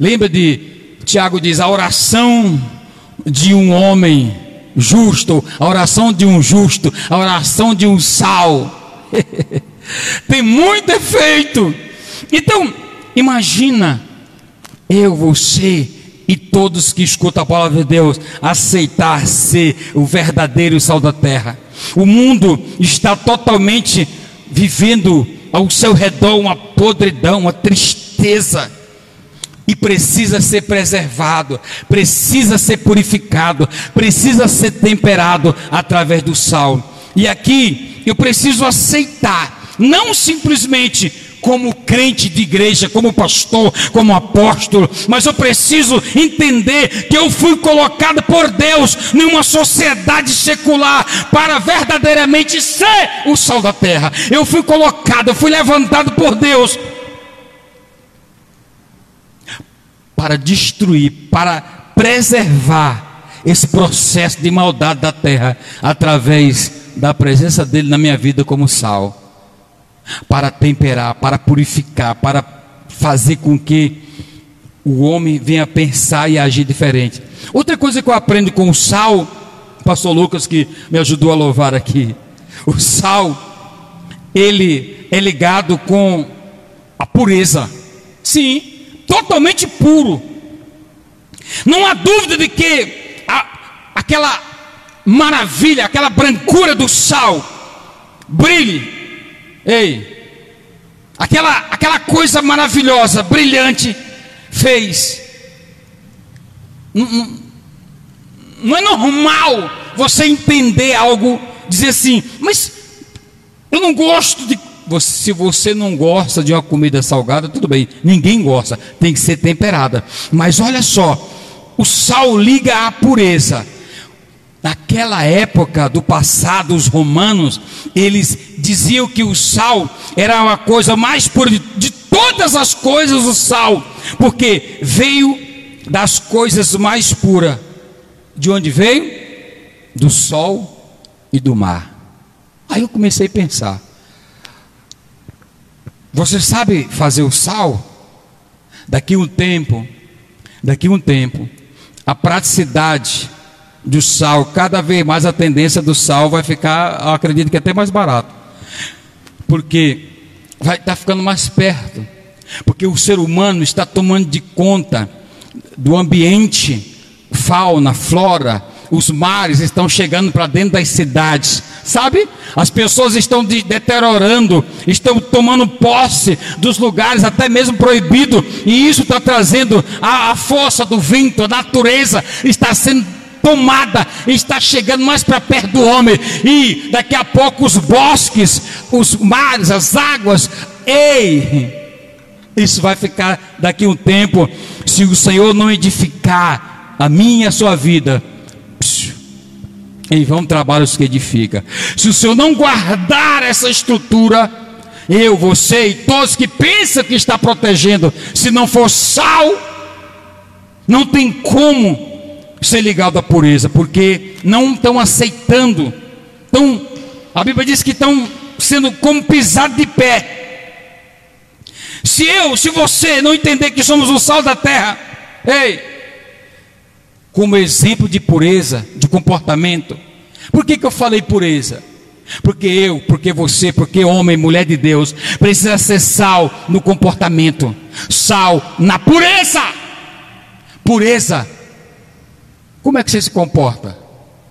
Lembra de Tiago diz: a oração de um homem justo, a oração de um justo, a oração de um sal, tem muito efeito. Então, imagina eu, você e todos que escutam a palavra de Deus aceitar ser o verdadeiro sal da terra. O mundo está totalmente vivendo ao seu redor uma podridão, uma tristeza e precisa ser preservado, precisa ser purificado, precisa ser temperado através do sal. E aqui eu preciso aceitar, não simplesmente como crente de igreja, como pastor, como apóstolo, mas eu preciso entender que eu fui colocado por Deus numa sociedade secular para verdadeiramente ser o sal da terra. Eu fui colocado, eu fui levantado por Deus para destruir, para preservar esse processo de maldade da terra através da presença dele na minha vida como sal, para temperar, para purificar, para fazer com que o homem venha pensar e agir diferente. Outra coisa que eu aprendo com o sal, pastor Lucas que me ajudou a louvar aqui, o sal ele é ligado com a pureza. Sim, totalmente puro. Não há dúvida de que a, aquela maravilha, aquela brancura do sal brilhe. Ei, aquela, aquela coisa maravilhosa, brilhante, fez. Não, não, não é normal você entender algo, dizer assim, mas eu não gosto de se você não gosta de uma comida salgada, tudo bem, ninguém gosta, tem que ser temperada. Mas olha só, o sal liga à pureza. Naquela época do passado, os romanos, eles diziam que o sal era uma coisa mais pura de, de todas as coisas, o sal, porque veio das coisas mais puras. De onde veio? Do sol e do mar. Aí eu comecei a pensar: você sabe fazer o sal? Daqui um tempo, daqui um tempo, a praticidade do sal, cada vez mais a tendência do sal vai ficar, eu acredito que até mais barato. Porque vai estar tá ficando mais perto. Porque o ser humano está tomando de conta do ambiente, fauna, flora, os mares estão chegando para dentro das cidades, sabe? As pessoas estão de, deteriorando, estão tomando posse dos lugares até mesmo proibido, e isso está trazendo a, a força do vento, a natureza está sendo tomada, está chegando mais para perto do homem, e daqui a pouco os bosques, os mares, as águas, ei, isso vai ficar daqui um tempo, se o Senhor não edificar a minha e a sua vida, em vão trabalhos que edifica. Se o Senhor não guardar essa estrutura, eu, você e todos que pensam que está protegendo, se não for sal, não tem como ser ligado à pureza, porque não estão aceitando. Então, a Bíblia diz que estão sendo como pisado de pé. Se eu, se você não entender que somos o sal da terra, ei, como exemplo de pureza, de comportamento. Por que, que eu falei pureza? Porque eu, porque você, porque homem, mulher de Deus, precisa ser sal no comportamento, sal na pureza. Pureza. Como é que você se comporta?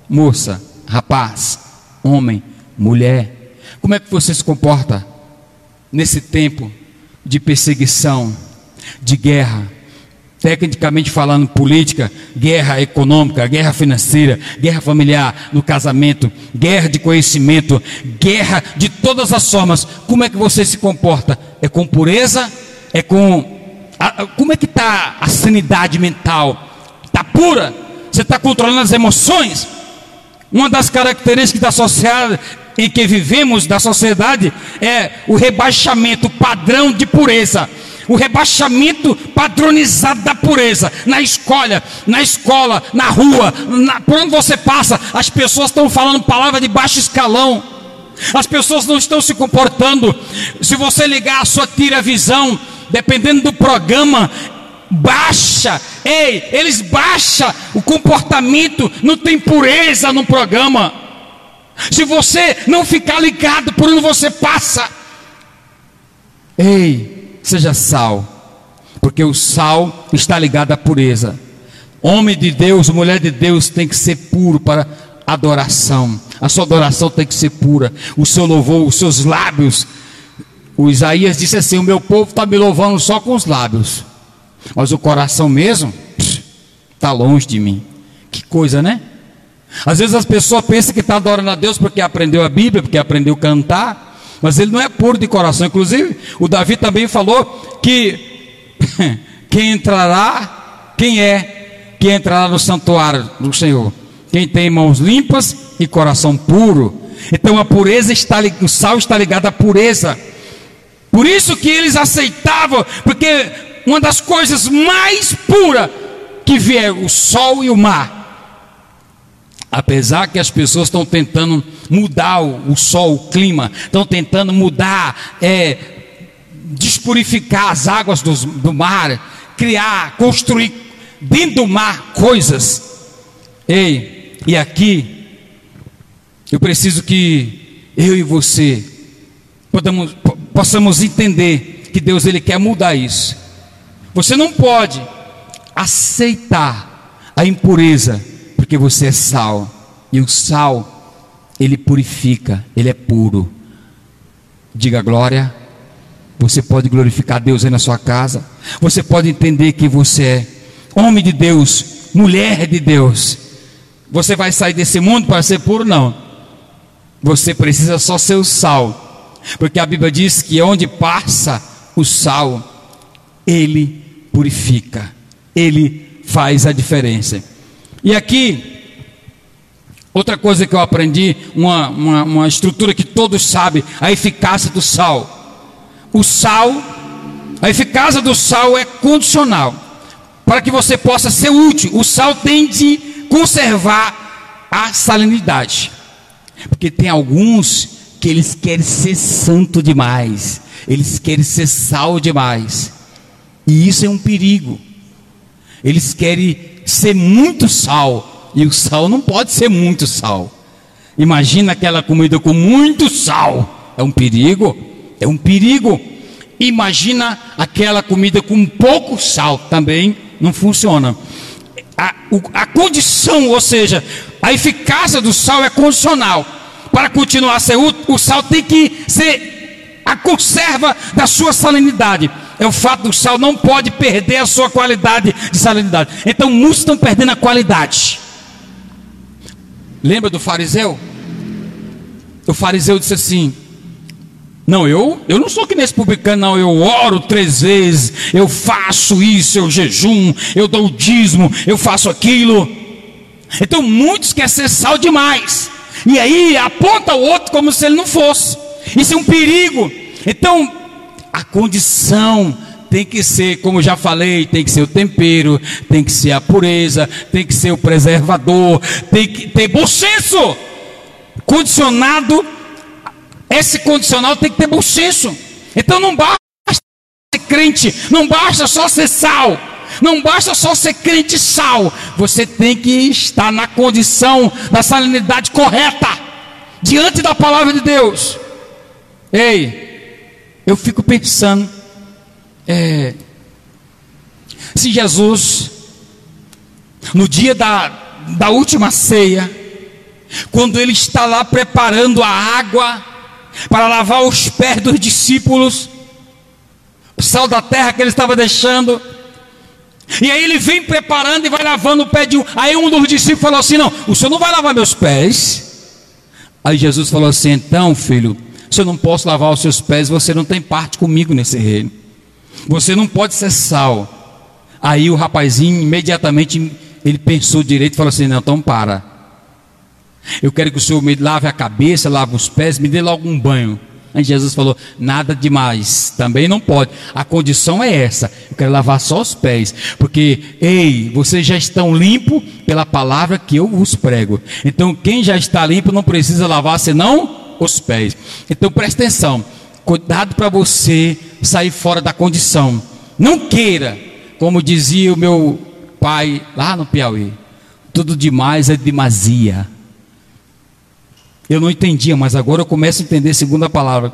Moça, rapaz, homem, mulher. Como é que você se comporta nesse tempo de perseguição, de guerra? Tecnicamente falando, política, guerra econômica, guerra financeira, guerra familiar, no casamento, guerra de conhecimento, guerra de todas as formas. Como é que você se comporta? É com pureza? É com. Como é que está a sanidade mental? Está pura? Você está controlando as emoções? Uma das características da sociedade em que vivemos, da sociedade, é o rebaixamento, o padrão de pureza o rebaixamento padronizado da pureza na escola, na escola, na rua, na, por onde você passa, as pessoas estão falando palavra de baixo escalão. As pessoas não estão se comportando. Se você ligar a sua tira visão, dependendo do programa, baixa, ei, eles baixam o comportamento, não tem pureza no programa. Se você não ficar ligado por onde você passa, ei, seja sal, porque o sal está ligado à pureza. Homem de Deus, mulher de Deus tem que ser puro para adoração. A sua adoração tem que ser pura. O seu louvor, os seus lábios. O Isaías disse assim: O meu povo está me louvando só com os lábios, mas o coração mesmo está longe de mim. Que coisa, né? Às vezes as pessoas pensam que está adorando a Deus porque aprendeu a Bíblia, porque aprendeu a cantar, mas ele não é puro de coração. Inclusive, o Davi também falou que quem entrará, quem é que entrará no santuário do Senhor? Quem tem mãos limpas e coração puro. Então a pureza está, o sal está ligado à pureza. Por isso que eles aceitavam, porque uma das coisas mais puras que vier o sol e o mar. Apesar que as pessoas estão tentando mudar o, sol, o clima, estão tentando mudar, é, despurificar as águas do, do mar, criar, construir dentro do mar coisas. Ei, e aqui, eu preciso que eu e você podamos, possamos entender que Deus ele quer mudar isso. Você não pode aceitar a impureza, porque você é sal, e o sal ele purifica, ele é puro. Diga glória. Você pode glorificar Deus aí na sua casa. Você pode entender que você é homem de Deus, mulher de Deus você vai sair desse mundo para ser puro? Não. Você precisa só ser o sal. Porque a Bíblia diz que onde passa o sal, ele purifica, ele faz a diferença. E aqui, outra coisa que eu aprendi, uma, uma, uma estrutura que todos sabem, a eficácia do sal. O sal, a eficácia do sal é condicional. Para que você possa ser útil, o sal tem de conservar a salinidade. Porque tem alguns que eles querem ser santo demais, eles querem ser sal demais. E isso é um perigo. Eles querem ser muito sal, e o sal não pode ser muito sal. Imagina aquela comida com muito sal. É um perigo, é um perigo. Imagina aquela comida com pouco sal, também não funciona a, a condição, ou seja, a eficácia do sal é condicional. Para continuar a ser útil, o sal tem que ser a conserva da sua salinidade. É o fato do sal não pode perder a sua qualidade de salinidade. Então muitos estão perdendo a qualidade. Lembra do fariseu? O fariseu disse assim: não, eu, eu não sou que nesse publicano, não. Eu oro três vezes, eu faço isso, eu jejum, eu dou o dízimo, eu faço aquilo. Então muitos querem ser sal demais. E aí aponta o outro como se ele não fosse. Isso é um perigo. Então, a condição tem que ser, como já falei, tem que ser o tempero, tem que ser a pureza, tem que ser o preservador, tem que ter bom senso. Condicionado esse condicional tem que ter bom senso. Então não basta ser crente, não basta só ser sal, não basta só ser crente sal. Você tem que estar na condição da salinidade correta, diante da palavra de Deus. Ei, eu fico pensando, é, se Jesus, no dia da, da última ceia, quando ele está lá preparando a água, para lavar os pés dos discípulos, o sal da terra que ele estava deixando. E aí ele vem preparando e vai lavando o pé de um. Aí um dos discípulos falou assim: Não, o senhor não vai lavar meus pés. Aí Jesus falou assim: Então, filho, se eu não posso lavar os seus pés, você não tem parte comigo nesse reino. Você não pode ser sal. Aí o rapazinho imediatamente ele pensou direito e falou assim: Não, então para. Eu quero que o Senhor me lave a cabeça, lave os pés, me dê logo um banho. Aí Jesus falou: nada demais, também não pode. A condição é essa: eu quero lavar só os pés, porque, ei, vocês já estão limpos pela palavra que eu vos prego. Então, quem já está limpo não precisa lavar senão os pés. Então, presta atenção: cuidado para você sair fora da condição. Não queira como dizia o meu pai lá no Piauí, tudo demais é demasia. Eu não entendia, mas agora eu começo a entender segundo a palavra.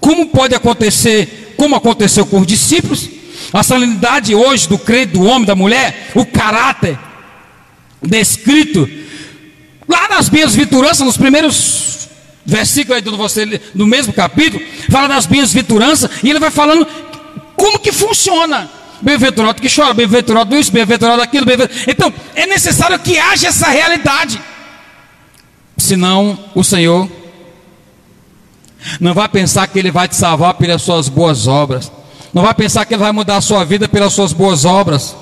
Como pode acontecer, como aconteceu com os discípulos, a salinidade hoje do crente, do homem, da mulher, o caráter descrito lá nas bem-aventuranças, nos primeiros versículos aí do, você, no mesmo capítulo, fala das bem-aventuranças, e ele vai falando como que funciona. Bem-aventurado que chora, bem-aventurado isso, bem-aventurado aquilo, bem Então, é necessário que haja essa realidade. Senão, o Senhor não vai pensar que Ele vai te salvar pelas suas boas obras. Não vai pensar que Ele vai mudar a sua vida pelas suas boas obras.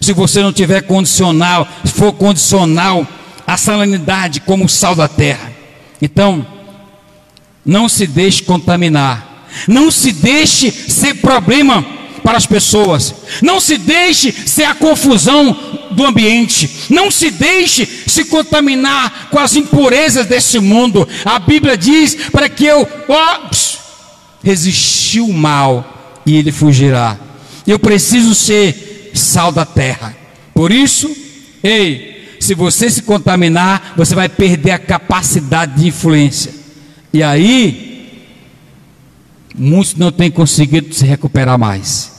Se você não tiver condicional, for condicional a salinidade como o sal da terra. Então, não se deixe contaminar. Não se deixe ser problema para as pessoas. Não se deixe ser a confusão do ambiente. Não se deixe se contaminar com as impurezas desse mundo. A Bíblia diz para que eu ó, resistir o mal e ele fugirá. Eu preciso ser sal da terra. Por isso, ei, se você se contaminar, você vai perder a capacidade de influência. E aí, muitos não têm conseguido se recuperar mais.